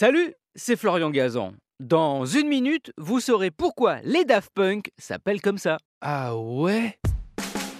Salut, c'est Florian Gazan. Dans une minute, vous saurez pourquoi les Daft Punk s'appellent comme ça. Ah ouais?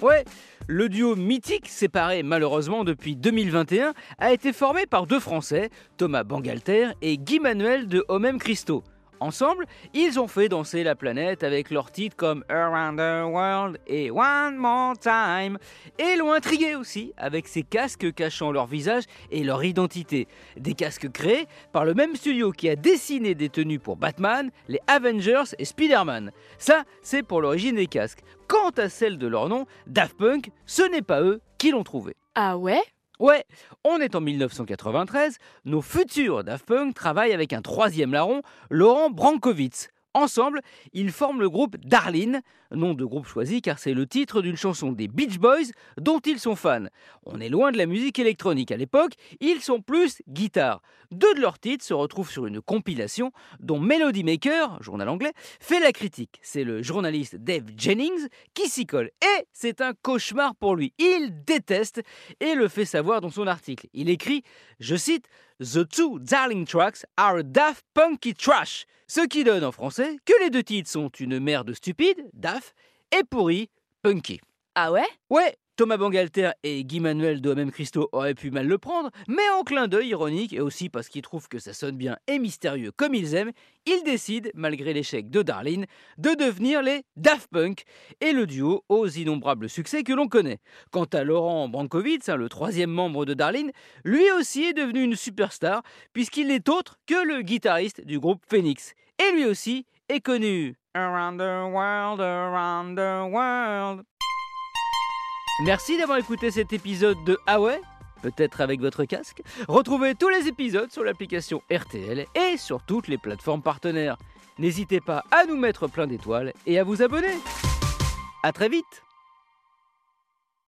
Ouais, le duo mythique, séparé malheureusement depuis 2021, a été formé par deux Français, Thomas Bangalter et Guy Manuel de Homem Christo. Ensemble, ils ont fait danser la planète avec leurs titres comme Around the World et One More Time. Et l'ont intrigué aussi avec ces casques cachant leur visage et leur identité. Des casques créés par le même studio qui a dessiné des tenues pour Batman, les Avengers et Spider-Man. Ça, c'est pour l'origine des casques. Quant à celle de leur nom, Daft Punk, ce n'est pas eux qui l'ont trouvé. Ah ouais? Ouais, on est en 1993, nos futurs Daft Punk travaillent avec un troisième larron, Laurent Brankovitz. Ensemble, ils forment le groupe Darlene, nom de groupe choisi car c'est le titre d'une chanson des Beach Boys dont ils sont fans. On est loin de la musique électronique à l'époque, ils sont plus guitare. Deux de leurs titres se retrouvent sur une compilation dont Melody Maker, journal anglais, fait la critique. C'est le journaliste Dave Jennings qui s'y colle et c'est un cauchemar pour lui. Il déteste et le fait savoir dans son article. Il écrit, je cite, The two Darling tracks are daft punky trash. Ce qui donne en français que les deux titres sont une merde stupide, daft, et pourri, punky. Ah ouais? Ouais, Thomas Bangalter et Guy Manuel de Même Christo auraient pu mal le prendre, mais en clin d'œil ironique et aussi parce qu'ils trouvent que ça sonne bien et mystérieux comme ils aiment, ils décident, malgré l'échec de Darlene, de devenir les Daft Punk et le duo aux innombrables succès que l'on connaît. Quant à Laurent Brankovitz, hein, le troisième membre de Darlene, lui aussi est devenu une superstar puisqu'il n'est autre que le guitariste du groupe Phoenix. Et lui aussi est connu. Around the world, around the world. Merci d'avoir écouté cet épisode de Ah Peut-être avec votre casque Retrouvez tous les épisodes sur l'application RTL et sur toutes les plateformes partenaires. N'hésitez pas à nous mettre plein d'étoiles et à vous abonner. A très vite